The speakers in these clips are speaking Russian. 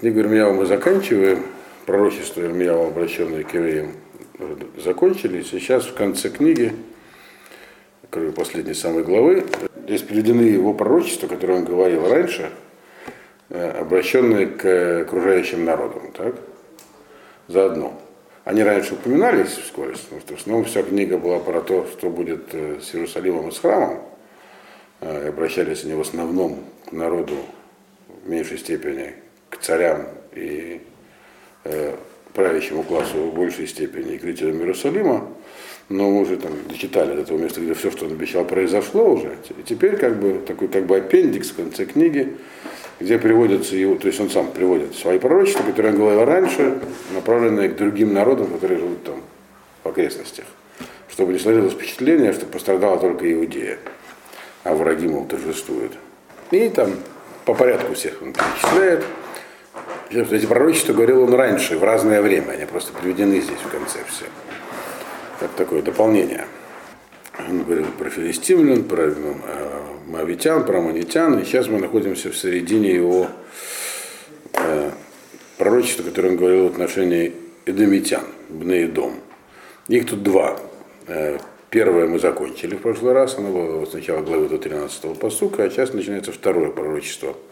Книгу Ирмияу мы заканчиваем. Пророчество Ирмияу, обращенное к евреям, закончили. Сейчас в конце книги, кроме последней самой главы, здесь приведены его пророчества, которые он говорил раньше, э, обращенные к окружающим народам. Так? Заодно. Они раньше упоминались вскоре, потому что в основном вся книга была про то, что будет э, с Иерусалимом и с храмом. Э, обращались они в основном к народу в меньшей степени к царям и э, правящему классу в большей степени и к жителям Иерусалима, но мы уже там дочитали до того места, где все, что он обещал, произошло уже. И теперь как бы такой как бы аппендикс в конце книги, где приводятся его, то есть он сам приводит свои пророчества, которые он говорил раньше, направленные к другим народам, которые живут там в окрестностях, чтобы не сложилось впечатление, что пострадала только Иудея, а враги, мол, торжествуют. И там по порядку всех он перечисляет. Эти пророчества говорил он раньше, в разное время, они просто приведены здесь в конце все. Как такое дополнение. Он говорил про филистимлян, про ну, э, мавитян, про аммонитян, и сейчас мы находимся в середине его э, пророчества, которое он говорил в отношении эдомитян, Бнеидом. Их тут два. Э, первое мы закончили в прошлый раз, оно было с начала главы до 13 посука, а сейчас начинается второе пророчество –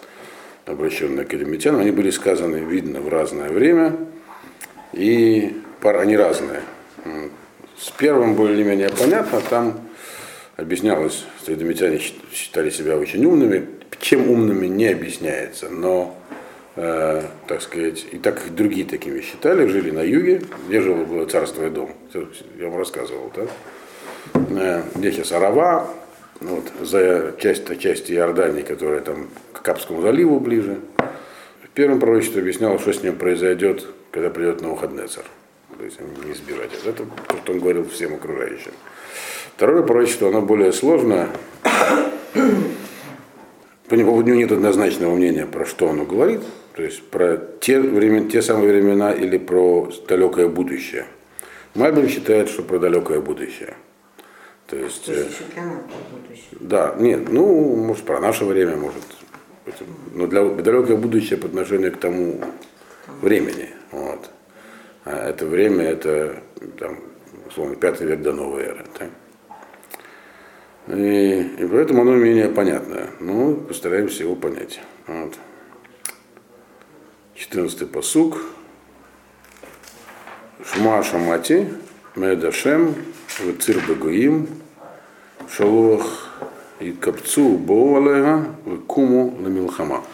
обращенные к элемитянам, они были сказаны, видно, в разное время, и они разные. С первым более-менее понятно, там объяснялось, что эдомитяне считали себя очень умными, чем умными не объясняется, но, э, так сказать, и так и другие такими считали, жили на юге, где жило было царство и дом, я вам рассказывал, да? Э, где сейчас Арава, вот, за часть, части Иордании, которая там к Капскому заливу ближе. В первом пророчестве объяснял, что с ним произойдет, когда придет на Навуходнецар. То есть не избежать. Это то, что он говорил всем окружающим. Второе пророчество, оно более сложное. По нему нет однозначного мнения, про что оно говорит. То есть про те, времена, те самые времена или про далекое будущее. Мальбин считает, что про далекое будущее. То есть, То есть э, да, нет, ну, может, про наше время, может, но для далекое будущее по отношению к тому времени. Вот. А это время, это, там, условно, пятый век до новой эры. Так? И, и поэтому оно менее понятное. Ну, постараемся его понять. Вот. 14 посук. Шма Шамати, Медашем, Багуим, Шалох и Капцу Боалега, Куму на Милхама.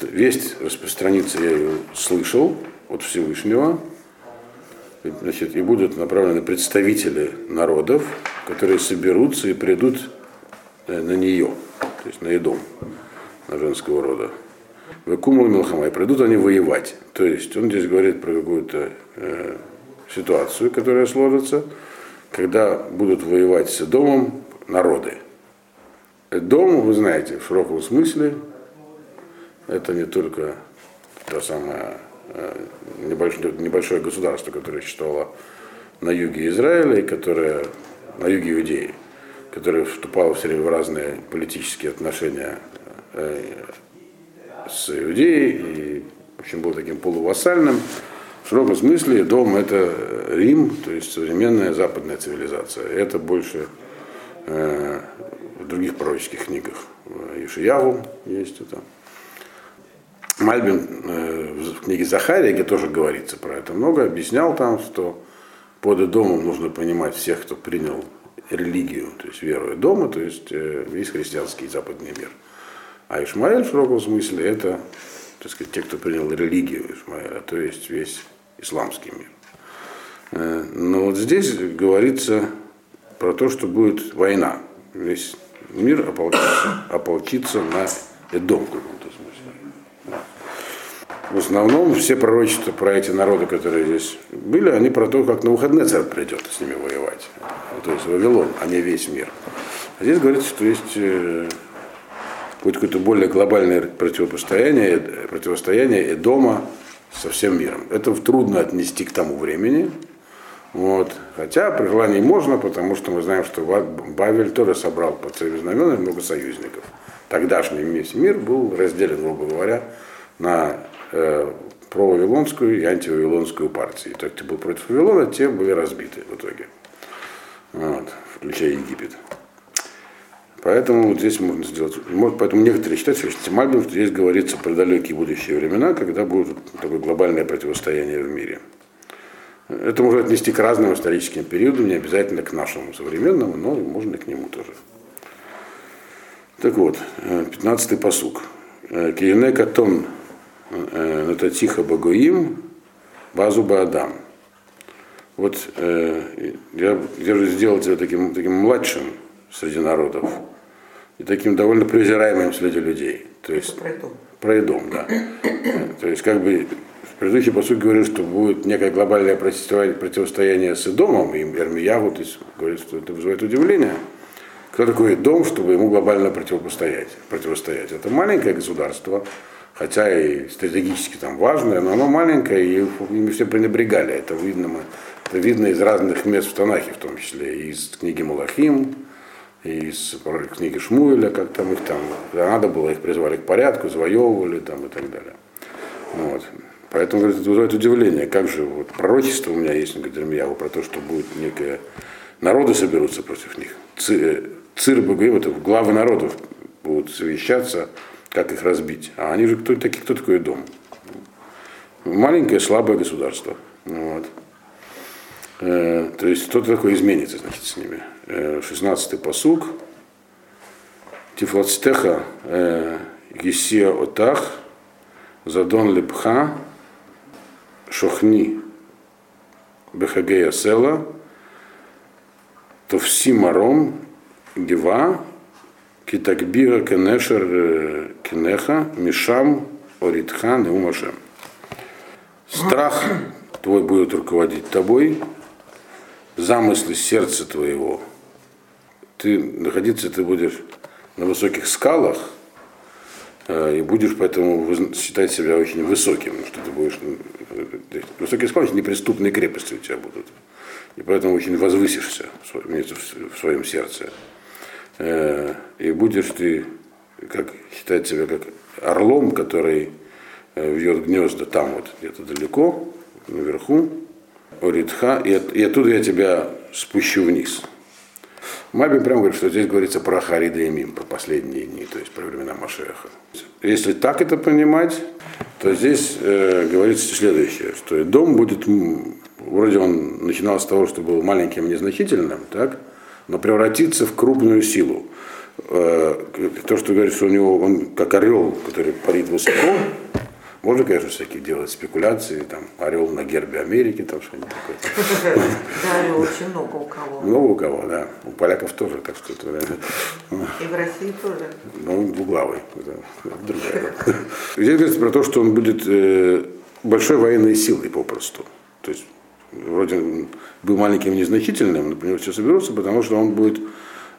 Весть распространится, я ее слышал от Всевышнего, значит, и будут направлены представители народов, которые соберутся и придут э, на нее, то есть на Едом, на женского рода. Векуму Милхама, и придут они воевать. То есть он здесь говорит про какую-то э, ситуацию, которая сложится, когда будут воевать с домом народы. Дом, вы знаете, в широком смысле, это не только то самое э, небольшое, небольшое государство, которое существовало на юге Израиля и которое на юге Иудеи, которое вступало все время в разные политические отношения э, с Иудеей и, в общем, был таким полувассальным. В широком смысле дом это Рим, то есть современная западная цивилизация. Это больше э, в других пророческих книгах. Ишияву есть это. Мальбин э, в книге Захария, где тоже говорится про это много, объяснял там, что под домом нужно понимать всех, кто принял религию, то есть веру дома, то есть э, весь христианский западный мир. А Ишмаэль в широком смысле это так сказать, те, кто принял религию Ишмаэля, то есть весь исламский мир. Э, но вот здесь говорится про то, что будет война. Весь мир ополчится, ополчится на Эдом в каком-то смысле. В основном все пророчества про эти народы, которые здесь были, они про то, как на выходные царь придет с ними воевать. То есть Вавилон, а не весь мир. А здесь говорится, что есть э, будет какое-то более глобальное противостояние, противостояние Эдома со всем миром. Это трудно отнести к тому времени. Вот. Хотя при желании можно, потому что мы знаем, что Бавель тоже собрал под своими знаменами много союзников. Тогдашний весь мир был разделен, грубо говоря, на э, провавилонскую и антивавилонскую партии. Так, кто был против Вавилона, те были разбиты в итоге. Вот, включая Египет. Поэтому вот здесь можно сделать. Поэтому некоторые считают, что Тимальбим, что здесь говорится про далекие будущие времена, когда будет такое глобальное противостояние в мире. Это можно отнести к разным историческим периодам, не обязательно к нашему современному, но можно и к нему тоже. Так вот, 15-й посук. Киене катон нататиха багоим базу баадам. Вот э, я, я же сделал тебя таким, таким младшим среди народов и таким довольно презираемым среди людей. То есть, про дом. Про дом, да. То есть, как бы в предыдущий посуд говорил, что будет некое глобальное противостояние с Идомом, и Эрмиягу то есть, говорит, что это вызывает удивление. Кто такой дом, чтобы ему глобально противостоять? противостоять? Это маленькое государство, хотя и стратегически там важное, но оно маленькое, и ими все пренебрегали. Это видно, это видно из разных мест в Танахе, в том числе, и из книги Малахим, из книги Шмуэля, как там их там, надо было, их призвали к порядку, завоевывали там и так далее. Вот. Поэтому говорит, это вызывает удивление, как же вот пророчество у меня есть, говорит, Ирмияву, про то, что будет некое, народы соберутся против них. Цир, цир говорит, это главы народов будут совещаться, как их разбить. А они же кто, такие, кто такой дом? Маленькое, слабое государство. Вот. Э, то есть что-то такое изменится, значит, с ними. 16-й посуг. Тифлацтеха Гесия Отах, Задон Лепха, Шохни Бехагея Села, Товси Маром, Гева, Китакбира Кенешер Кенеха, Мишам, Оритха, Неумашем. Страх твой будет руководить тобой, замыслы сердца твоего ты находиться ты будешь на высоких скалах, э, и будешь поэтому считать себя очень высоким, что ты будешь... Э, высокие скалы, неприступные крепости у тебя будут. И поэтому очень возвысишься в своем сердце. Э, и будешь ты как, считать себя как орлом, который вьет гнезда там вот, где-то далеко, наверху, Оритха, и, и оттуда я тебя спущу вниз. Маби прямо говорит, что здесь говорится про Харида и Мим, про последние дни, то есть про времена Машеха. Если так это понимать, то здесь э, говорится следующее, что дом будет, вроде он начинал с того, что был маленьким и незначительным, так, но превратится в крупную силу. Э, то, что говорит, что у него он как орел, который парит высоко, можно, конечно, всякие делать спекуляции, там, орел на гербе Америки, там что-нибудь такое. Да, орел очень много у кого. Много у кого, да. У поляков тоже, так что это... И в России тоже. Ну, двуглавый. Другая. Здесь говорится про то, что он будет э, большой военной силой попросту. То есть, вроде был маленьким незначительным, например, все соберутся, потому что он будет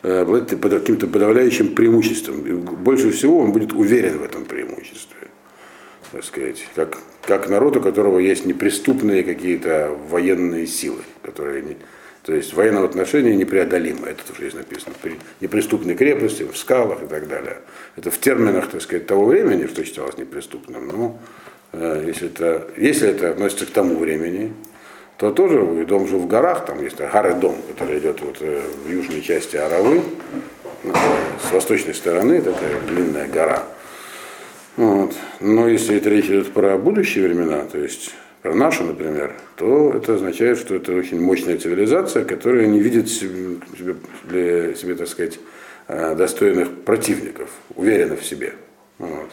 э, обладать каким-то подавляющим преимуществом. И больше всего он будет уверен в этом преимуществе так сказать, как, как народ, у которого есть неприступные какие-то военные силы, которые не, то есть в военном отношении непреодолимо, это тоже есть написано, при неприступной крепости, в скалах и так далее. Это в терминах, так сказать, того времени, что считалось неприступным, но э, если, это, если это относится к тому времени, то тоже дом жил в горах, там есть горы дом, который идет вот э, в южной части Аравы, э, с восточной стороны, такая длинная гора, вот. Но если речь идет про будущие времена, то есть про нашу, например, то это означает, что это очень мощная цивилизация, которая не видит себе, для себе так сказать, э, достойных противников, уверена в себе. Вот.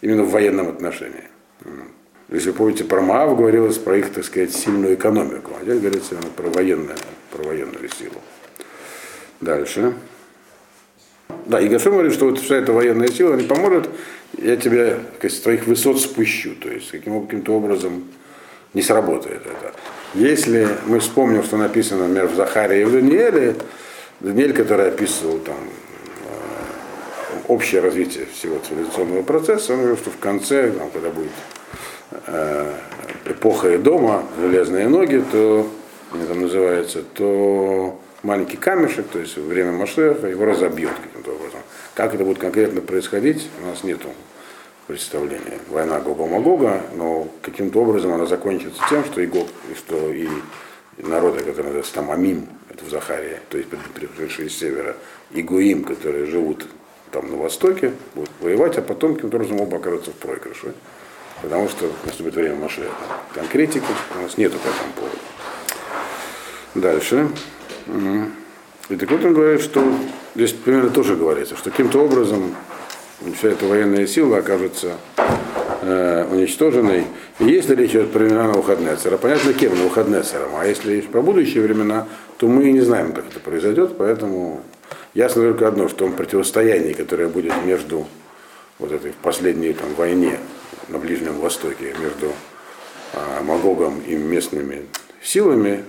Именно в военном отношении. Если вы помните, про Маав говорилось про их, так сказать, сильную экономику, а здесь говорится про военную, про военную силу. Дальше. Да, и Гашем говорит, что вот вся эта военная сила не поможет, я тебя с твоих высот спущу. То есть каким, каким-то образом не сработает это. Если мы вспомним, что написано, например, в Захаре и в Данииле, Даниэль, который описывал там э, общее развитие всего цивилизационного процесса, он говорил, что в конце, там, когда будет э, эпоха дома, железные ноги, то, это называется, то маленький камешек, то есть время Машеха, его разобьет каким-то образом. Как это будет конкретно происходить, у нас нет представление. Война Гога Магога, но каким-то образом она закончится тем, что и Гог, и что и народы, которые называются там Амим, это в Захарии, то есть пришедшие с севера, и Гуим, которые живут там на востоке, будут воевать, а потом каким-то образом оба окажутся в проигрыше. Потому что наступит время Машеха. Конкретики у нас нету по этому поводу. Дальше. И так вот он говорит, что здесь примерно тоже говорится, что каким-то образом вся эта военная сила окажется э, уничтоженной. И если речь идет про времена Навуходнецера, понятно, кем Навуходнецером, а если про будущие времена, то мы не знаем, как это произойдет, поэтому ясно только одно, что в противостоянии, которое будет между вот этой последней там, войне на Ближнем Востоке, между э, Магогом и местными силами,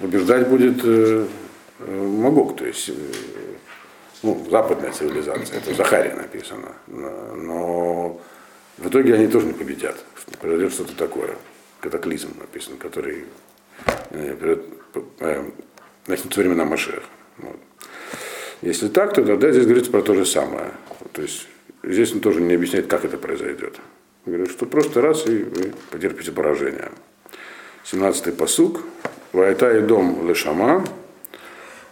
побеждать будет э, э Магог, то есть э, ну, западная цивилизация, это в Захаре написано. Но в итоге они тоже не победят. Произойдет что-то такое, катаклизм написан, который э, э, начнется времена Машех. Вот. Если так, то тогда здесь говорится про то же самое. То есть здесь он тоже не объясняет, как это произойдет. Говорит, что просто раз и вы потерпите поражение. 17-й посук. Вайта и дом лешама,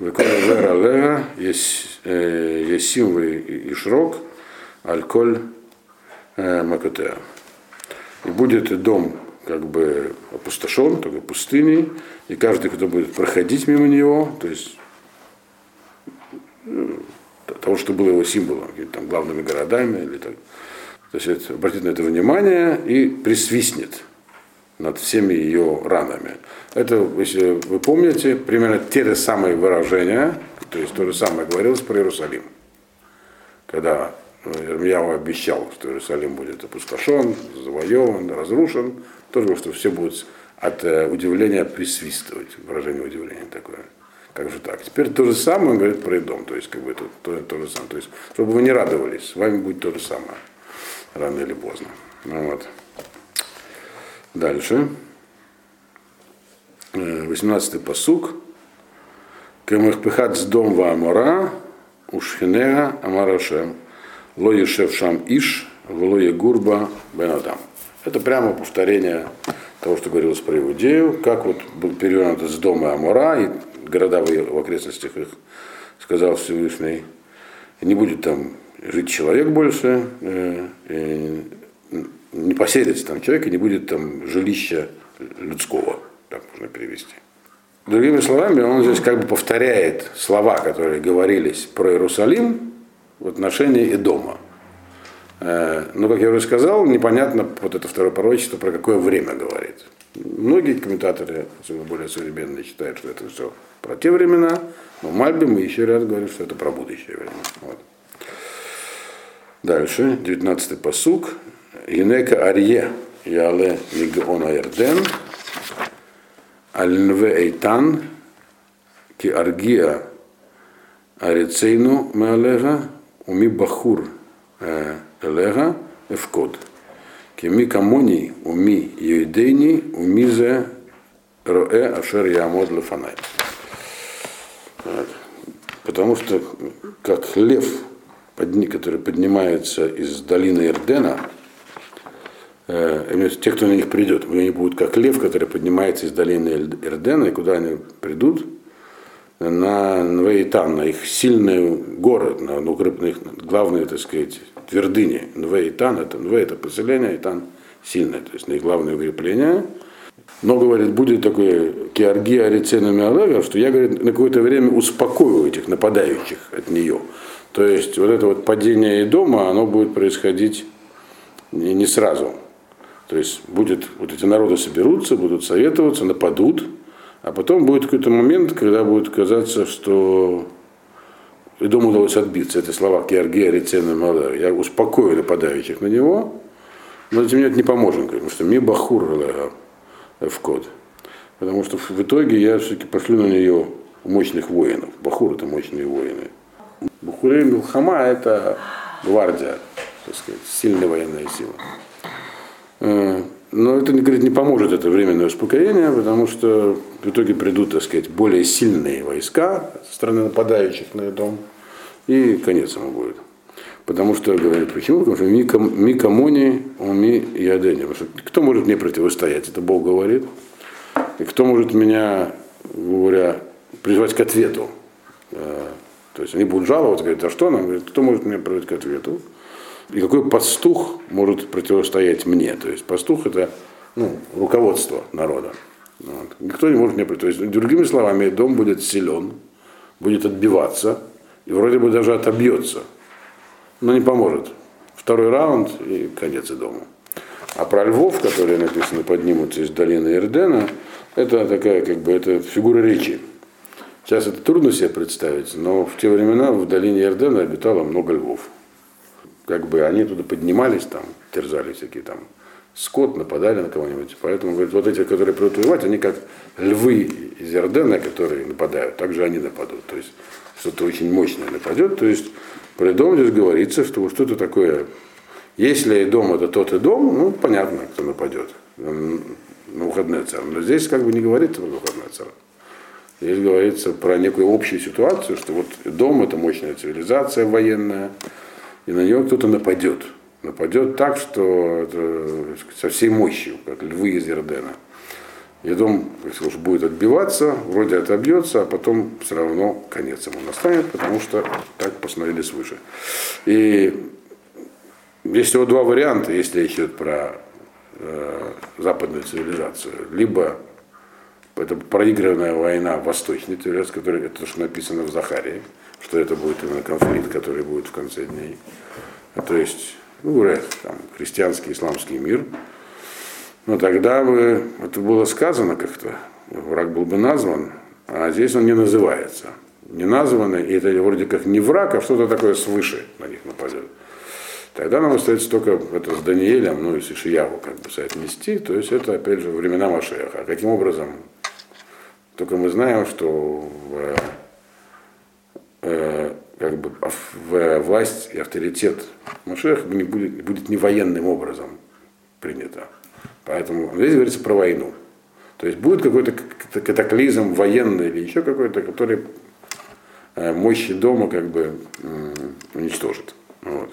Векола Алега, Есим и Шрок, Альколь Макатеа. И будет дом как бы опустошен, такой пустыней, и каждый, кто будет проходить мимо него, то есть того, что было его символом, там, главными городами, или так, то есть обратит на это внимание и присвистнет над всеми ее ранами. Это, если вы помните, примерно те же самые выражения, то есть то же самое говорилось про Иерусалим. Когда Ирмияу обещал, что Иерусалим будет опустошен, завоеван, разрушен, тоже, что все будут от э, удивления присвистывать, выражение удивления такое. Как же так? Теперь то же самое он говорит про Идом, то есть как бы это то, то же самое. То есть, чтобы вы не радовались, с вами будет то же самое, рано или поздно. Ну, вот. Дальше. 18-й посук. Кемахпихат с дом ва амора, ушхинега амарашем, ло ешев шам иш, вло гурба бенадам. Это прямо повторение того, что говорилось про Иудею, как вот был перевернут из дома Амора, и города в окрестностях их, сказал Всевышний, не будет там жить человек больше, э, не поселится там человек, и не будет там жилища людского так можно перевести. Другими словами, он здесь как бы повторяет слова, которые говорились про Иерусалим в отношении дома. Э, но, как я уже сказал, непонятно вот это второе пророчество, про какое время говорит. Многие комментаторы, особенно более современные, считают, что это все про те времена, но Мальби мы еще раз говорим, что это про будущее время. Вот. Дальше, 19-й посук. Инека Арье Яле Мигона Эрден Альнве Эйтан, ки аргия арицейну меалега, уми бахур элега эвкод. Ми камони уми юидейни, уми зе роэ ашер ямод лефанай. Потому что как лев, который поднимается из долины Ирдена, э, те, кто на них придет, они будут как лев, который поднимается из долины Эрдена, и куда они придут? На Нвейтан, на их сильный город, на, на, на их главные, так сказать, твердыни. Нвейтан, это Нве это поселение, Итан сильное, то есть на их главное укрепление. Но, говорит, будет такой киаргия ариценами Алега, что я, говорит, на какое-то время успокою этих нападающих от нее. То есть вот это вот падение дома, оно будет происходить не сразу. То есть будет, вот эти народы соберутся, будут советоваться, нападут, а потом будет какой-то момент, когда будет казаться, что и дому удалось отбиться. Это слова Георгия Рецена Мала. Я успокою нападающих на него, но этим мне это не поможет, потому что ми бахур в код. Потому что в итоге я все-таки пошлю на нее мощных воинов. Бахур это мощные воины. Бахурей Милхама это гвардия, так сказать, сильная военная сила. Э, но это, говорит, не поможет это временное успокоение, потому что в итоге придут, так сказать, более сильные войска со стороны нападающих на дом, и конец ему будет. Потому что, говорит, почему? Потому что Мика, Мика Муни, Уми и Адени. Потому что кто может мне противостоять? Это Бог говорит. И кто может меня, говоря, призвать к ответу? Э, то есть они будут жаловаться, говорят, а что нам? Говорит, кто может меня призвать к ответу? И какой пастух может противостоять мне? То есть пастух это ну, руководство народа. Вот. Никто не может мне противостоять. Другими словами, дом будет силен, будет отбиваться, и вроде бы даже отобьется но не поможет. Второй раунд и конец и дому. А про львов, которые написаны, поднимутся из долины Ирдена, это такая, как бы, это фигура речи. Сейчас это трудно себе представить, но в те времена в долине Ирдена обитало много львов. Как бы они туда поднимались, там, терзали всякие там скот, нападали на кого-нибудь. Поэтому, говорит, вот эти, которые придут воевать, они как львы из Ирдена, которые нападают, также они нападут. То есть что-то очень мощное нападет. То есть про дом здесь говорится, что что-то такое. Если дом это тот и дом, ну понятно, кто нападет на выходной царь. Но здесь как бы не говорится про выходной царь. Здесь говорится про некую общую ситуацию, что вот дом это мощная цивилизация военная, и на нее кто-то нападет. Нападет так, что это, со всей мощью, как львы из Ердена. И дом, если уж будет отбиваться, вроде отобьется, а потом все равно конец ему настанет, потому что так посмотрели свыше. И есть всего два варианта, если речь идет про э, западную цивилизацию. Либо это проигранная война восточной цивилизации, которая, это то, что написано в Захарии, что это будет именно конфликт, который будет в конце дней. То есть, ну, там, христианский, исламский мир – но тогда бы это было сказано как-то, враг был бы назван, а здесь он не называется. Не названный, и это вроде как не враг, а что-то такое свыше на них нападет. Тогда нам остается только это с Даниэлем, ну и с Ишияву как бы соотнести, то есть это опять же времена Машеха. А каким образом? Только мы знаем, что в, э, как бы, в власть и авторитет Машеха будет, будет не военным образом принято. Поэтому здесь говорится про войну. То есть будет какой-то катаклизм военный или еще какой-то, который э, мощи дома как бы уничтожит. Вот.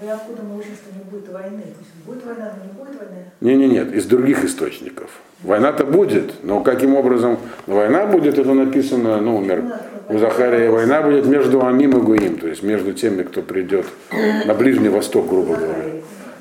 Да откуда мы учим, что не будет войны? Будет война, но не будет войны? Не, не, нет, из других источников. Война-то будет, но каким образом война будет, это написано, ну, умер у Захария, война будет между Амим и Гуим, то есть между теми, кто придет на Ближний Восток, грубо говоря.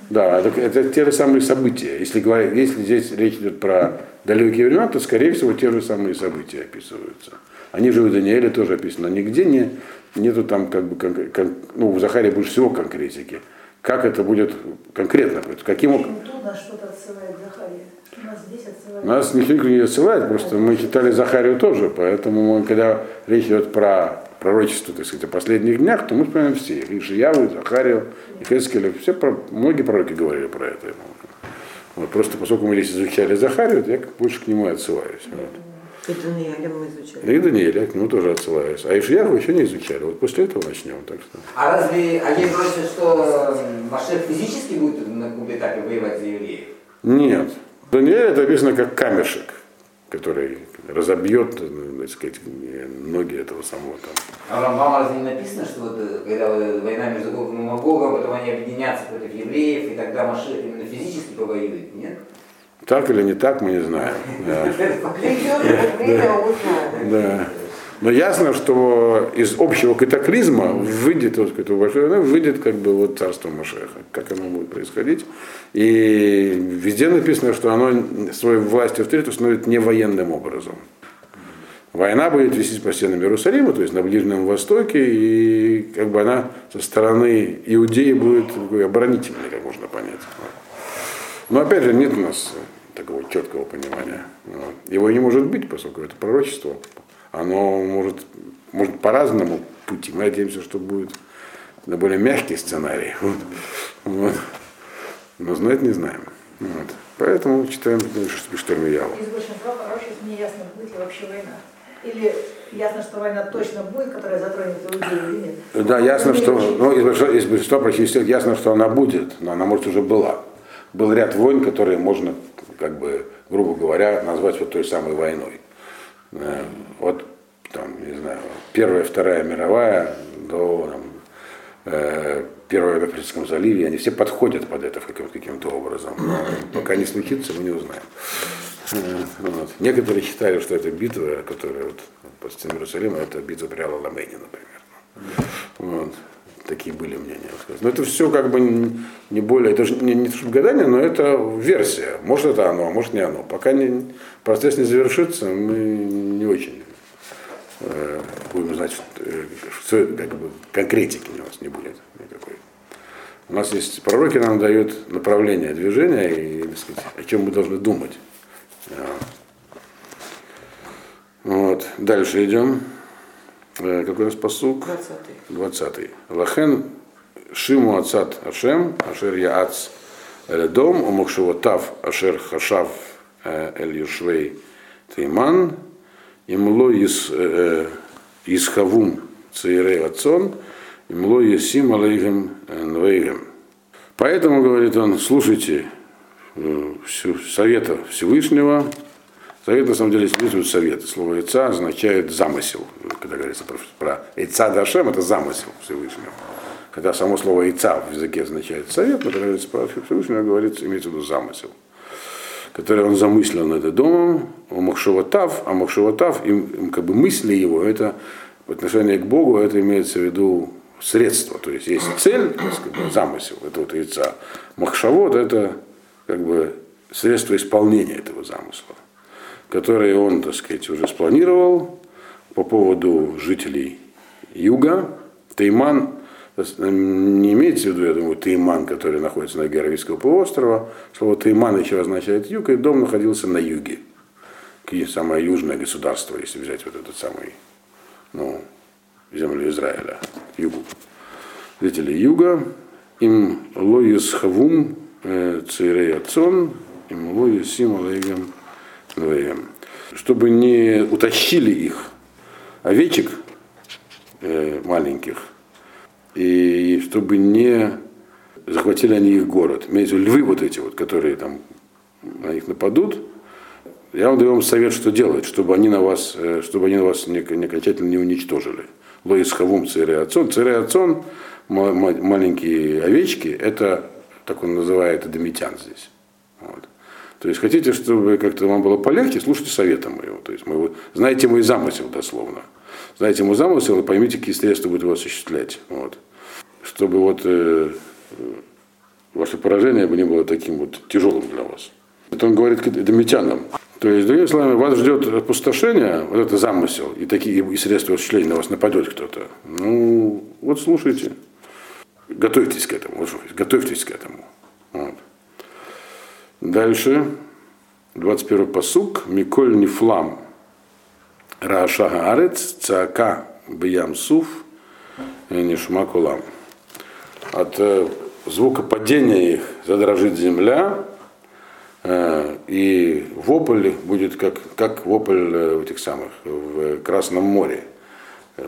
Да, это, это те же самые события. Если, если здесь речь идет про далекие времена, то, скорее всего, те же самые события описываются. Они же у Даниэля тоже описаны. Нигде не, нету там, как бы, кон, кон, ну, у Захария больше всего конкретики. Как это будет конкретно? Каким образом? Тут нас что-то отсылает Захария. Нас. Нас никто не отсылает, просто мы читали Захарию тоже, поэтому мы, когда речь идет про пророчество, так сказать, о последних днях, то мы вспоминаем все. И Шияву, и Захарию, и Хескеля, все, про, многие пророки говорили про это. Вот, просто поскольку мы здесь изучали Захарию, я больше к нему отсылаюсь. Вот. И Даниэля мы изучали. И Даниэля, к нему тоже отсылаюсь. А Ишьяху еще не изучали. Вот после этого начнем. Так что. А разве они просят, что Машех физически будет на каком-то этапе воевать за евреев? Нет. Даниэль это написано как камешек, который разобьет, э, так сказать, ноги этого самого там. А вам разве не написано, что вот, э, когда война между Гогом и Магогом, потом они объединятся против евреев, и тогда Машех именно физически повоюет, нет? Так или не так, мы не знаем. Да. Но ясно, что из общего катаклизма выйдет, вот, этого большой, выйдет как бы вот царство Машеха, как оно будет происходить. И везде написано, что оно свою власть и авторитет установит не военным образом. Война будет вести по стенам Иерусалима, то есть на Ближнем Востоке, и как бы она со стороны Иудеи будет оборонительной, как можно понять. Но опять же, нет у нас такого четкого понимания. Его не может быть, поскольку это пророчество оно может, может по-разному пути. Мы надеемся, что будет на более мягкий сценарий. Вот. Вот. Но знать не знаем. Вот. Поэтому читаем Штормияву. Из большинства хороших не ясно, будет ли вообще война. Или ясно, что война точно будет, которая затронет людей или нет? Да, ясно, что, ну, из большинства, из большинства практически ясно, что она будет, но она, может, уже была. Был ряд войн, которые можно, как бы, грубо говоря, назвать вот той самой войной. Э, вот там, не знаю, Первая, Вторая мировая до там, э, первое в Африканском заливе, они все подходят под это каким-то образом. Но пока не случится, мы не узнаем. Э, вот. Некоторые считали, что это битва, которая вот под стеной Иерусалима, это битва при Аламейне, например. Вот. Такие были мнения. Но это все как бы не более, это же не, не гадание, но это версия. Может это оно, а может не оно. Пока не, процесс не завершится, мы не очень э, будем знать, э, что, как бы, конкретики у нас не будет никакой. У нас есть пророки нам дают направление движения и, так сказать, о чем мы должны думать. Вот. Дальше идем. Э, какой у нас посук? 20. 20. Лахен Шиму Ацат Ашем, Ашер Яац Эледом, Умахшевотав Ашер Хашав Эль Юшвей Тейман, Имло Исхавум Цейрей Ацон, Имло Есим Алейгем Нвейгем. Поэтому, говорит он, слушайте совета Всевышнего, Совет на самом деле использует совет. Слово яйца означает замысел. Когда говорится про, про яйца Дашем, это замысел Всевышнего. Хотя само слово яйца в языке означает совет, но когда говорится про Всевышнего, говорится, имеется в виду замысел. Который он замыслил над домом, у Махшеватав, а Махшеватав, им, им как бы мысли его, это в отношении к Богу, это имеется в виду средство, то есть есть цель, бы, замысел этого яйца. Махшавод это как бы средство исполнения этого замысла которые он, так сказать, уже спланировал по поводу жителей юга. Тайман, не имеется в виду, я думаю, Тайман, который находится на Аравийского полуострова. Слово Тайман еще означает юг, и дом находился на юге. Самое южное государство, если взять вот этот самый, ну, землю Израиля, югу. Жители юга, им лоис хавум э, цирей им лоис сим алейгам чтобы не утащили их овечек э, маленьких, и чтобы не захватили они их город. Виду львы вот эти вот, которые там на них нападут. Я вам даю вам совет, что делать, чтобы они на вас, э, чтобы они на вас не, не окончательно не уничтожили. Лоис хавум цереацон. Цереацон, маленькие овечки, это, так он называет, адамитян здесь. Вот. То есть хотите, чтобы как-то вам было полегче, слушайте совета моего. То есть мы, знаете мой замысел дословно. Знаете мой замысел и поймите, какие средства будет его осуществлять. Вот. Чтобы вот э, ваше поражение бы не было таким вот тяжелым для вас. Это он говорит к домитянам. То есть, другими словами, вас ждет опустошение, вот это замысел, и такие и средства осуществления на вас нападет кто-то. Ну, вот слушайте. Готовьтесь к этому. Готовьтесь к этому. Вот. Дальше, 21 посук, Миколь Нифлам, Раша Гаарец, Цака Биям Суф, Нишма Кулам. От э, звука падения их задрожит земля, э, и вопль будет как, как вопль э, этих самых в Красном море.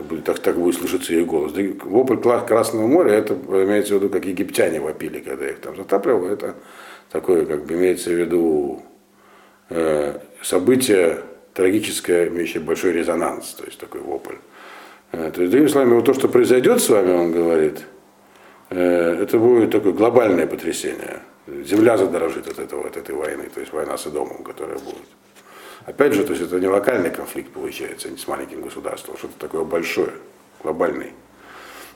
Будет, так, так будет слышаться ее голос. Вопль Красного моря, это имеется в виду, как египтяне вопили, когда их там затапливало, это такое, как бы имеется в виду э, событие трагическое, имеющее большой резонанс, то есть такой вопль. Э, то есть, другими словами, вот то, что произойдет с вами, он говорит, э, это будет такое глобальное потрясение. Земля задорожит от, этого, от этой войны, то есть война с Идомом, которая будет. Опять же, то есть это не локальный конфликт получается, не с маленьким государством, а что-то такое большое, глобальный.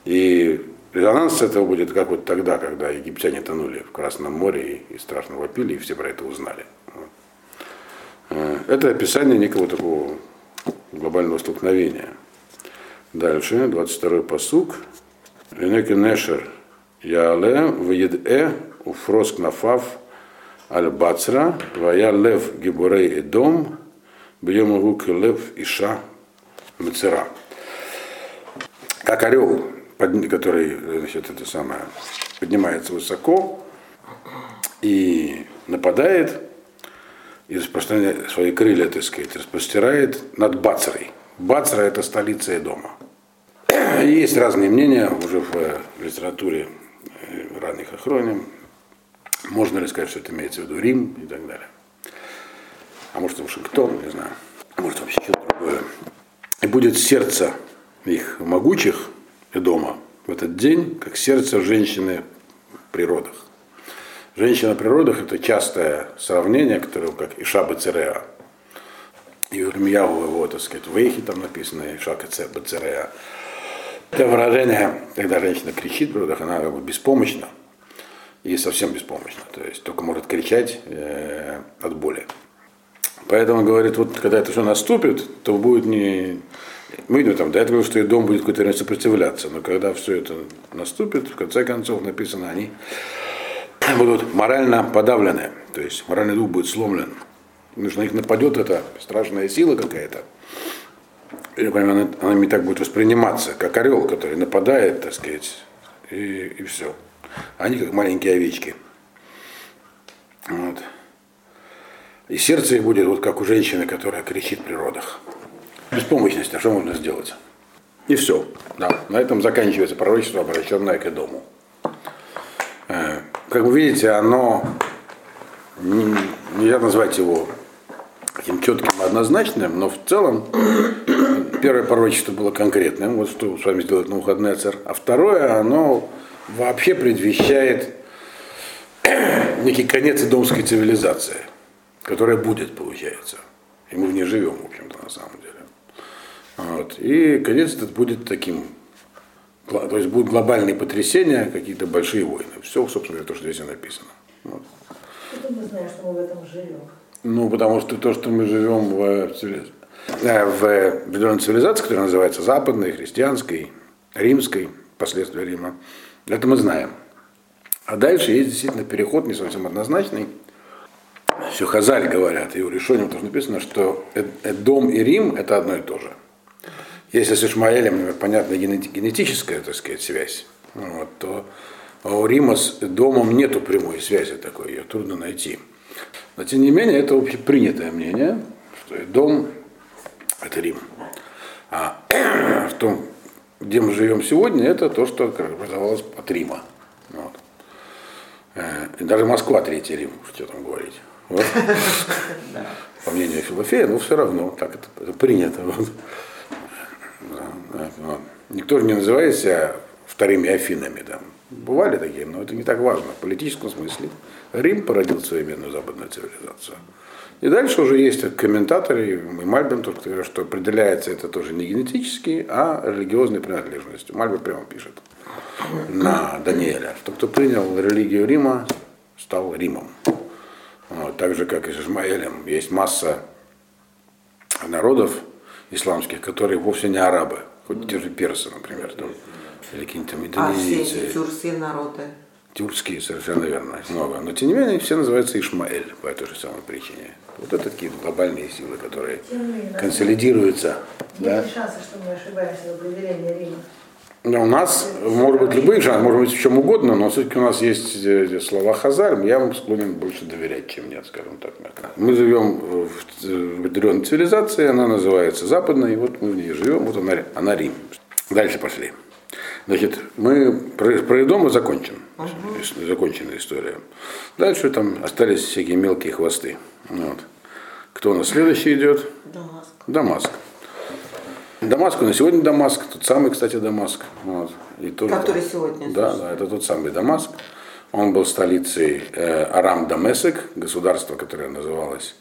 И Резонанс этого будет как вот тогда, когда египтяне тонули в Красном море и, и страшно вопили, и все про это узнали. Э, это описание некого такого глобального столкновения. Дальше, 22-й посук. Энеки Нешер Яале Ваедэ Уфроск Нафав Аль Бацра Вая Лев Гибурей Эдом Бьем Лев Иша Мецера. Как орел который значит, это самое, поднимается высоко и нападает, и распространяет свои крылья, так сказать, распростирает над Бацрой. Бацра это столица дома. Есть разные мнения уже в литературе э, ранних охроним. Можно ли сказать, что это имеется в виду Рим и так далее. А может Вашингтон, не знаю. А может вообще что-то другое. И будет сердце их могучих, дома в этот день, как сердце женщины в природах. Женщина в природах это частое сравнение, которое как Иша Бацереа. И у Ирмияу его, так сказать, в Эйхе там написано Иша Бацереа. Это выражение, когда женщина кричит в природах, она как бы беспомощна и совсем беспомощна. То есть только может кричать э, от боли. Поэтому говорит, вот когда это все наступит, то будет не, мы видим там, до этого, что и дом будет какое-то время сопротивляться, но когда все это наступит, в конце концов написано, они будут морально подавлены, то есть моральный дух будет сломлен. Потому что на них нападет эта страшная сила какая-то. И, она, она не так будет восприниматься, как орел, который нападает, так сказать, и, и все. Они как маленькие овечки. Вот. И сердце их будет вот как у женщины, которая кричит в природах беспомощность, а что можно сделать? И все. Да. На этом заканчивается пророчество, обращенное к дому. Э, как вы видите, оно нельзя назвать его таким четким однозначным, но в целом первое пророчество было конкретным, вот что с вами сделать на выходный царь, а второе, оно вообще предвещает некий конец домской цивилизации, которая будет, получается. И мы в ней живем, в общем-то, на самом деле. Вот. И конец этот будет таким, то есть будут глобальные потрясения, какие-то большие войны. Все, собственно говоря, то, что здесь написано. Вот. Мы знаем, что мы в этом живем? Ну, потому что то, что мы живем в, э, в определенной цивилизации, которая называется западной, христианской, римской, последствия Рима, это мы знаем. А дальше есть действительно переход не совсем однозначный. Все Хазаль говорят, и у решения тоже написано, что дом и Рим это одно и то же. Если с Ишмаэлем, понятно, генетическая, так сказать, связь, вот, то у Рима с домом нету прямой связи такой, ее трудно найти. Но тем не менее, это общепринятое мнение, что дом – это Рим. А в том, где мы живем сегодня, это то, что образовалось от Рима. Вот. Э, и даже Москва третий Рим, что там говорить. Вот. По мнению Филофея, но все равно так это, принято. Вот. Никто же не называет себя вторыми Афинами. Там. Бывали такие, но это не так важно. В политическом смысле Рим породил современную западную цивилизацию. И дальше уже есть комментаторы, и Мальбин тут говорят, что определяется это тоже не генетически, а религиозной принадлежностью. Мальбин прямо пишет на Даниэля, что кто принял религию Рима, стал Римом. Вот, так же, как и с Исмаэлем, есть масса народов, исламских, которые вовсе не арабы, хоть те же персы, например, там, или какие-нибудь там индонезийцы. А все эти тюркские народы? Тюркские, совершенно верно, много. Но тем не менее все называются Ишмаэль по этой же самой причине. Вот это такие глобальные силы, которые консолидируются. Есть да? шансы, что мы ошибаемся в определении Рима? У нас, может быть, любые жанры, может быть, в чем угодно, но все-таки у нас есть э, слова Хазар, я вам склонен больше доверять, чем нет, скажем так. Мы живем в определенной цивилизации, она называется западной, и вот мы в ней живем, вот она, она Рим. Дальше пошли. Значит, мы про, про дом мы закончим. Uh-huh. Закончена история. Дальше там остались всякие мелкие хвосты. Вот. Кто у нас следующий идет? Дамаск. Дамаск. Дамаск, на сегодня Дамаск, тот самый, кстати, Дамаск. Вот. И тоже, Который сегодня. Да, да, это тот самый Дамаск. Он был столицей э, Арам Дамесек, государство, которое называлось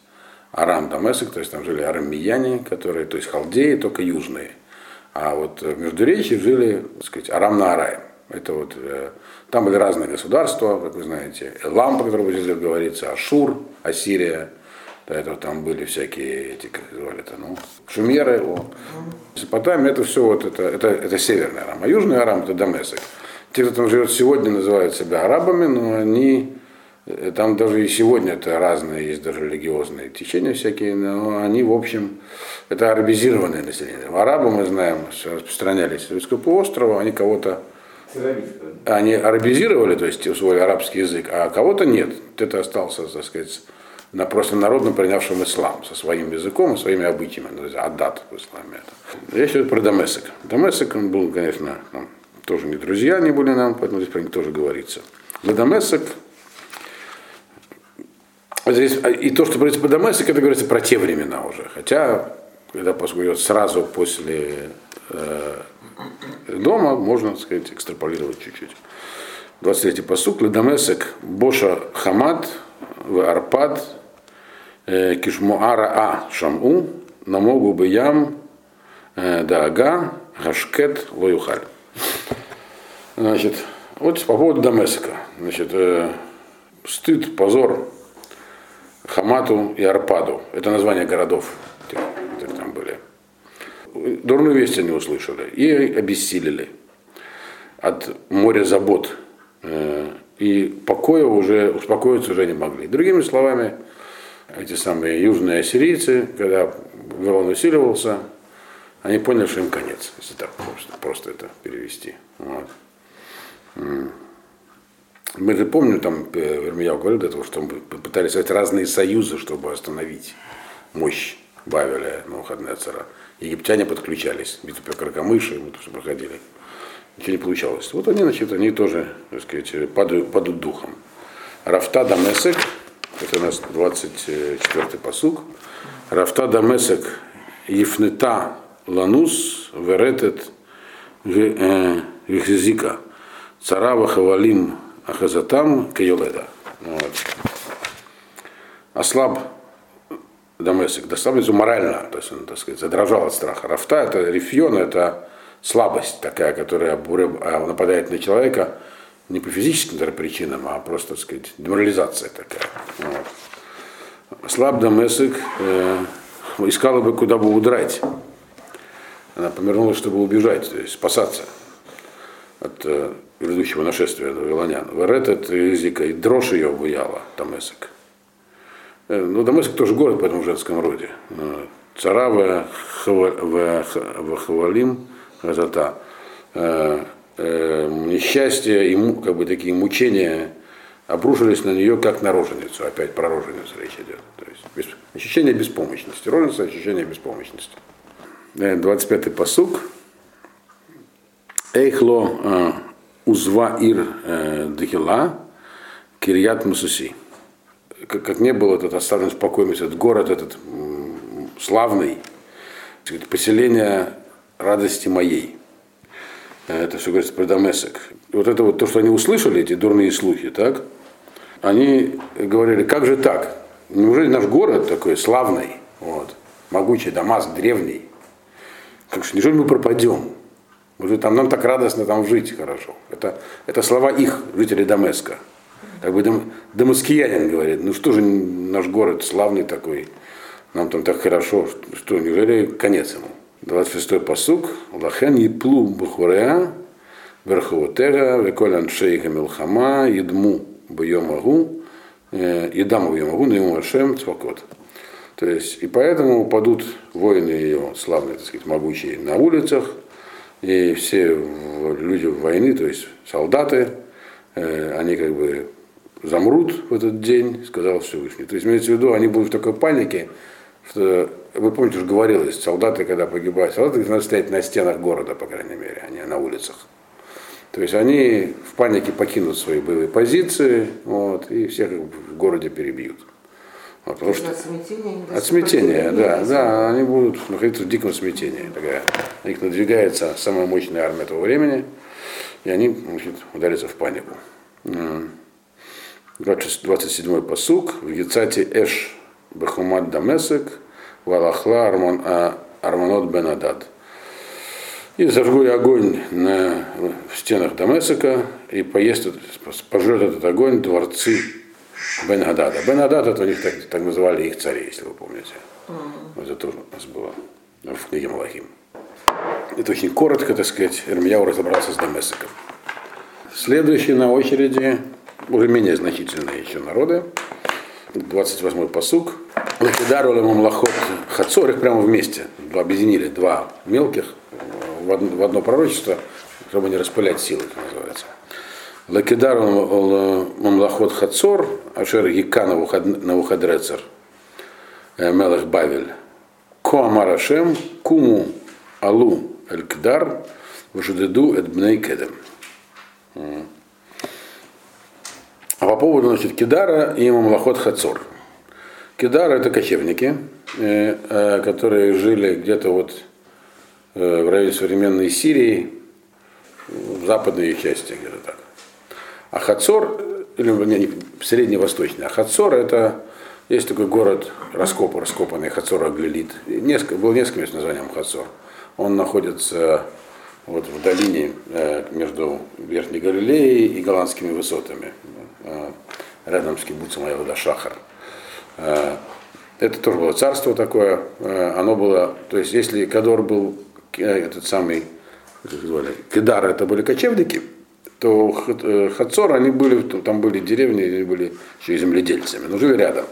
Арам Дамесек, то есть там жили арамияне, которые, то есть халдеи, только южные. А вот в Междуречии жили, так сказать, Арам на Арае. Это вот, э, там были разные государства, как вы знаете, Элам, по которому здесь говорится, Ашур, Ассирия, до этого там были всякие эти, как звали-то, ну, шумеры. О. Месопотамия это все вот это, это, это северный Арам, а южный Арам это Дамесек. Те, кто там живет сегодня, называют себя арабами, но они, э, там даже и сегодня это разные, есть даже религиозные течения всякие, но они, в общем, это арабизированное население. Арабы, мы знаем, распространялись с Советского полуострова, они кого-то они арабизировали, то есть свой арабский язык, а кого-то нет. Это остался, так сказать, на просто народно принявшим ислам со своим языком и своими обычаями, аддат в исламе. Это. Речь идет про Дамесек. Дамесек, он был, конечно, нам тоже не друзья, не были нам, поэтому здесь про них тоже говорится. За Дамесек Здесь, а, и то, что говорится по Дамесек, это говорится про те времена уже. Хотя, когда поскольку сразу после э, дома, можно, так сказать, экстраполировать чуть-чуть. 23-й посук. Ледамесек Боша Хамад Арпад Кишмуара А Шаму Намогу Беям э, Даага Гашкет Лоюхаль. Значит, вот по поводу Дамеска. Значит, э, стыд, позор Хамату и Арпаду. Это название городов, которые там были. Дурную весть они услышали и обессилели от моря забот. Э, и покоя уже, успокоиться уже не могли. Другими словами, эти самые южные ассирийцы, когда Вавилон усиливался, они поняли, что им конец, если так просто, просто это перевести. Вот. Мы же помним, там Вермияу говорил до этого, что мы пытались создать разные союзы, чтобы остановить мощь Бавеля на выходные цара. Египтяне подключались, битвы по Каркамыше, мы тоже проходили. Ничего не получалось. Вот они, значит, они тоже, так сказать, падают, падают духом. Рафта Дамесек, это у нас 24-й посуг. Рафта Дамесек Ефнета Ланус Веретет Вихзика Царава Хавалим Ахазатам Кайоледа. Вот. Ослаб Дамесик, доставлен морально, то есть он, так сказать, задрожал от страха. Рафта это рефьон, это слабость такая, которая а, нападает на человека не по физическим даже причинам, а просто, так сказать, деморализация такая. Вот. Слаб Дамесик э, искала бы, куда бы удрать. Она помернула, чтобы убежать, то есть спасаться от э, грядущего нашествия вавилонян. Веретет языка, и дрожь ее обуяла, Дамесик. Э, ну, Дамесик тоже город по этому женском роде. Э, Цара в Хавалим, Газата. Э, несчастье и как бы такие мучения обрушились на нее как на роженицу. Опять про роженицу речь идет. То есть без, ощущение беспомощности. Роженица ощущение беспомощности. 25-й посук. Эйхло Узва Ир Дехила Кирьят Масуси. Как, как не был этот оставлен в покое этот город, этот славный, поселение радости моей. Это все говорится про Дамесек. И вот это вот то, что они услышали, эти дурные слухи, так, они говорили, как же так? Неужели наш город такой славный, вот, могучий Дамаск, древний, как же, неужели мы пропадем? Уже там, нам так радостно там жить хорошо. Это, это слова их, жителей Дамеска. Как бы дам, дамаскиянин говорит, ну что же наш город славный такой, нам там так хорошо, что, неужели конец ему? 26-й посук. Лахен еплу бахуреа, верховотега, веколян шейха милхама, едму бьемагу, едам бьемагу, на ему ашем цвакот. То есть, и поэтому упадут воины ее, славные, так сказать, могучие, на улицах, и все люди войны, то есть солдаты, э, они как бы замрут в этот день, сказал Всевышний. То есть имеется в виду, они будут в такой панике, что, вы помните, уже говорилось, солдаты, когда погибают, солдаты надо стоять на стенах города, по крайней мере, а не на улицах. То есть они в панике покинут свои боевые позиции, вот, и всех в городе перебьют. Вот, потому что от смятения, от смятения да, да, они будут находиться в диком смятении. Такая. На них надвигается самая мощная армия этого времени, и они значит, ударятся в панику. 27-й посук. В Яцате Эш Бахумат Дамесек Валахла Арман, а, Арманот Бен Адад. И зажгу я огонь на, в стенах Дамесека, и поест, пожрет этот огонь дворцы Бен Адада. Бен Адад это у них так, так называли их царей, если вы помните. Mm-hmm. Это тоже у нас было в книге Малахим. Это очень коротко, так сказать, Эрмияу разобрался с Дамесиком. Следующие на очереди, уже менее значительные еще народы. 28-й посук. Лакидару Мамлахот Хацор, их прямо вместе. Объединили два мелких в одно, в одно пророчество, чтобы не распылять силы, это называется. Лакидар Мамлахот Хацор, Ашер Гика Навуходрецер, Мелах Бавель, Коамарашем, Куму Алу Элькдар, Вжедеду Эдбней Кедем. По поводу значит, Кидара и Мамлахот Хацор. Кидар это кочевники, которые жили где-то вот э, в районе современной Сирии, в западной ее части, где-то так. А Хацор, или не, не, средневосточный, а Хацор это есть такой город раскоп, раскопанный Хацор Аглилит. Несколько, был несколько мест названием Хацор. Он находится вот в долине э, между Верхней Галилеей и Голландскими высотами, э, рядом с кибуцем Айвада Шахар. Э, это тоже было царство такое, э, оно было, то есть если Кадор был э, этот самый, как звали, Кедар, это были кочевники, то э, Хацор, они были, там были деревни, они были еще и земледельцами, но жили рядом.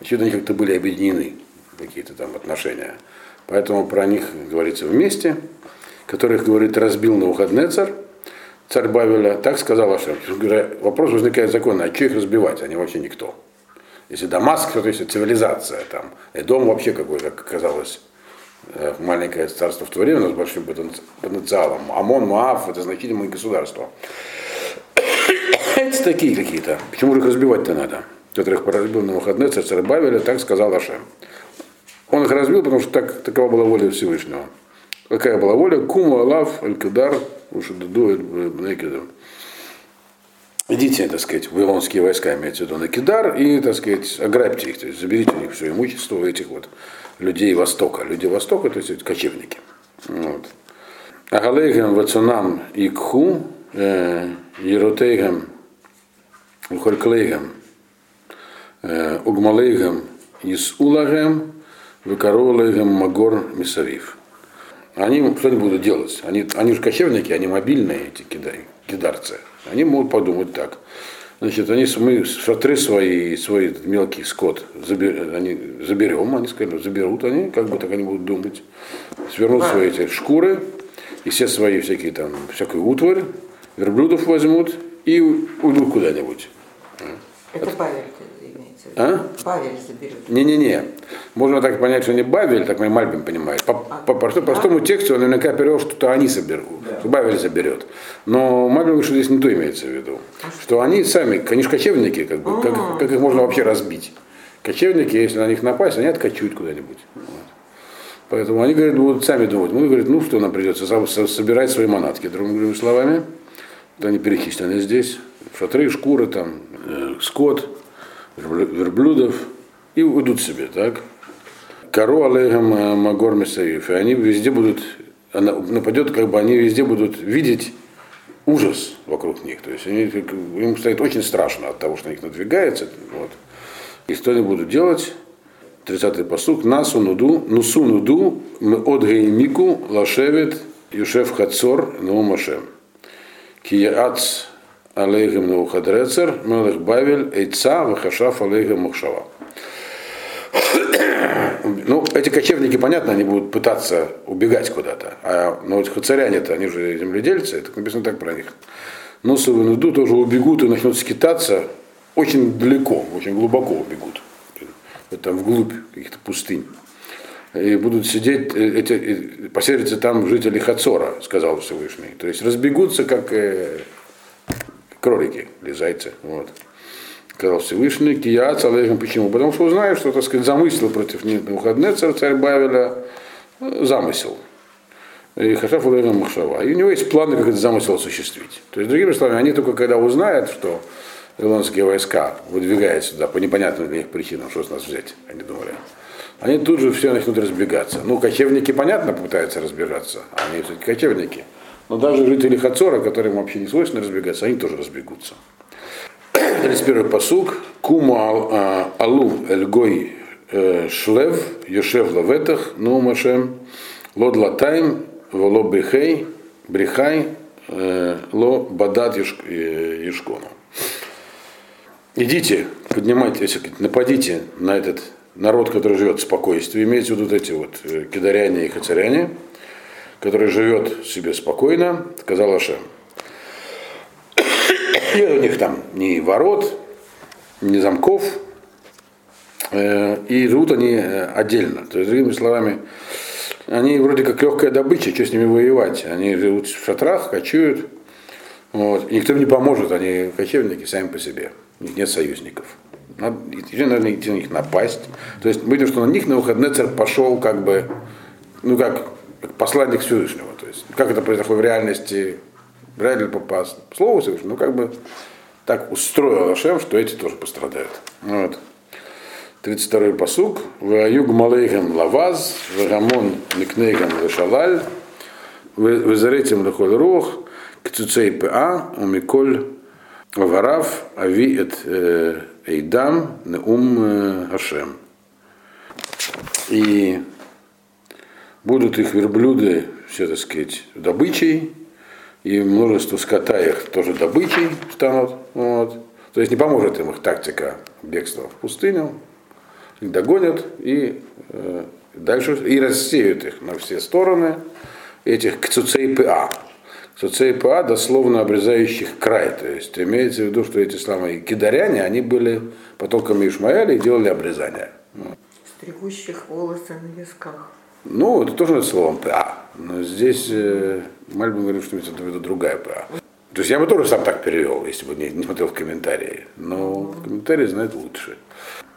Очевидно, они как-то были объединены, какие-то там отношения. Поэтому про них говорится вместе которых, говорит, разбил на Ухаднецар, царь Бавеля, так сказал Ашем. Вопрос возникает законно, а что их разбивать? Они вообще никто. Если Дамаск, то есть цивилизация там, и дом вообще какой-то, как оказалось, э, маленькое царство в то время с большим потенциалом. Амон, Маав, это значительное государство. Это такие какие-то. Почему их разбивать-то надо? Которых поразбил на выходные царь Бавеля, так сказал Ашем. Он их разбил, потому что так, такова была воля Всевышнего. Какая была воля? Куму Алав, Аль-Кадар, Ушадуду, Некеду. Идите, так сказать, вавилонские войска, имеется в виду, на и, так сказать, ограбьте их, то есть заберите у них все имущество этих вот людей Востока. Люди Востока, то есть кочевники. Вот. Агалейгам вацунам икху, э, Еротейгам, Ухольклейгам, э, Угмалейгам, Исулагам, Викаролейгам, Магор, Мисавив. Они что они будут делать? Они, они же кочевники, они мобильные, эти кидай, кидарцы. Они могут подумать так. Значит, они, мы шатры свои, свой мелкий скот забер, они заберем, они сказали, заберут они, как бы так они будут думать. Свернут а. свои эти шкуры и все свои всякие там, всякую утварь, верблюдов возьмут и уйдут куда-нибудь. Это Павел а? Бавель заберет. Не-не-не. Можно так понять, что не Бавель, так мой Мальбин понимает. По, а, по, по, по простому тексту он наверняка перевел, что-то они соберут, да. что Бавель заберет. Но Мальбин что здесь не то имеется в виду. А что они сами, конечно, кочевники, как, бы, как, а. как их можно вообще разбить. Кочевники, если на них напасть, они откачуют куда-нибудь. Вот. Поэтому они говорят, будут сами думать. Мы говорят, ну что нам придется собирать свои манатки, другими словами. Вот они перечислены здесь. Шатры, шкуры, там, э, скот, верблюдов и уйдут себе, так? Кару алейхам э, магор мисаиф. И они везде будут, она нападет, как бы они везде будут видеть ужас вокруг них. То есть они, им стоит очень страшно от того, что на них надвигается. Вот. И что они будут делать? 30-й посук. Насу нуду, нусу нуду, мы от мику лашевит юшев хацор наумашем. Кияц алейхим наухадрецер, мелех бавель, эйца, вахашав алейхим махшава. Ну, эти кочевники, понятно, они будут пытаться убегать куда-то. А но вот хацаряне-то, они же земледельцы, это написано так про них. Но Савануду тоже убегут и начнут скитаться очень далеко, очень глубоко убегут. Там вглубь каких-то пустынь. И будут сидеть, э, эти, поселятся там жители Хацора, сказал Всевышний. То есть разбегутся, как э, кролики или зайцы. Вот. Сказал Всевышний, Кия Цалехим, почему? Потому что узнаю, что, так сказать, замыслил против выходные царь, царь Бавеля, э, замысел. И Хашаф Улейна Махшава. И у него есть планы, как этот замысел осуществить. То есть, другими словами, они только когда узнают, что вавилонские войска выдвигаются сюда по непонятным для них причинам, что с нас взять, они думали. Они тут же все начнут разбегаться. Ну, кочевники, понятно, пытаются разбежаться, а они все-таки кочевники. Но даже жители Хацора, которым вообще не свойственно разбегаться, они тоже разбегутся. 31 посук. Куму а, алу эльгой э, шлев, йошев лаветах, ну машем, лод латайм, воло брехей, брехай, э, ло бадат ешкону. Э, Идите, поднимайте, нападите на этот народ, который живет в спокойствии, имеется вот эти вот кидаряне и хацаряне, который живет себе спокойно, сказал Ашем. Нет у них там ни ворот, ни замков, э, и живут они э, отдельно. То есть, другими словами, они вроде как легкая добыча, что с ними воевать. Они живут в шатрах, кочуют, вот. И никто им не поможет, они кочевники сами по себе. У них нет союзников. Надо, надо идти на них напасть. То есть мы видим, что на них на выходный царь пошел как бы, ну как, посланник Всевышнего. То есть, как это произошло в реальности, реально по, по слову Всевышнего, ну как бы так устроил Ашем, что эти тоже пострадают. Вот. 32-й посук. Ваюг малейхем лаваз, вегамон микнейхем лешалаль, везаретим лехоль рух, кцуцей па, умиколь варав, ави эт эйдам, неум Ашем. И будут их верблюды, все, так сказать, добычей, и множество скота их тоже добычей станут. Вот. То есть не поможет им их тактика бегства в пустыню. Их догонят и э, дальше и рассеют их на все стороны этих кцуцей ПА. Кцуцей ПА дословно обрезающих край. То есть имеется в виду, что эти самые кидаряне, они были потомками Ишмаэля и делали обрезание. Стригущих волосы на висках. Ну, это тоже словом ПА. Но здесь э, Мальбин говорит, что это в виду другая ПА. То есть я бы тоже сам так перевел, если бы не, не смотрел в комментарии. Но комментарии знают лучше.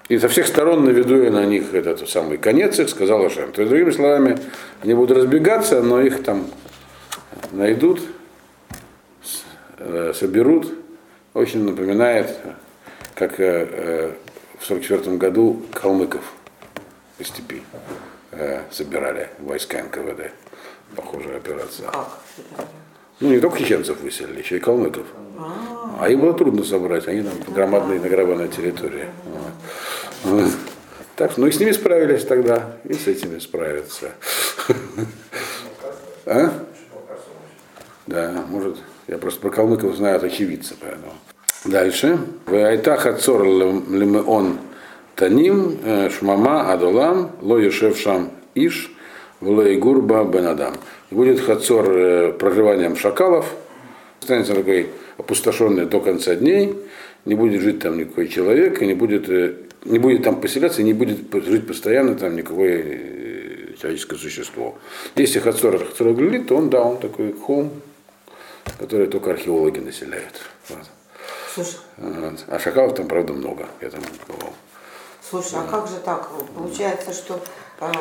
И со всех сторон наведу я на них этот самый конец их, сказал Ашем. То есть, другими словами, они будут разбегаться, но их там найдут, э, соберут. Очень напоминает, как э, э, в 44 году калмыков из степи э, собирали войска НКВД. Похожая операция. Как? Ну, не только чеченцев выселили, еще и калмыков. А им было трудно собрать, они там громадные награбанная территория. Вот. Вот. Так ну и с ними справились тогда, и с этими справятся. А? Да, может, я просто про калмыков знаю от очевидца, поэтому. Дальше. Вайта хацор лемеон таним шмама адолам ло ешев шам иш вло гурба бенадам. Будет хацор э, проживанием шакалов, останется такой опустошенный до конца дней, не будет жить там никакой человек, и не будет, э, не будет там поселяться, и не будет жить постоянно там никакое э, человеческое существо. Если Хацор Хацор Галилит, то он, да, он такой холм, который только археологи населяют. Вот. Вот. А шакалов там, правда, много. Я там бывал. Слушай, а как же так? Получается, что а,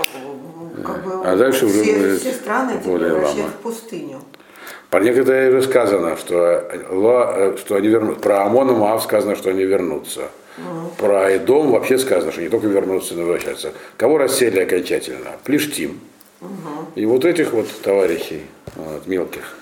как бы А дальше уже все, будет все страны более лама. в пустыню. Про некоторые уже сказано, что, э, что они вернутся. Про Амон и Моав сказано, что они вернутся. Про Эдом вообще сказано, что не только вернутся, но и возвращаться. Кого рассели окончательно? Плештим. И вот этих вот товарищей, вот, мелких.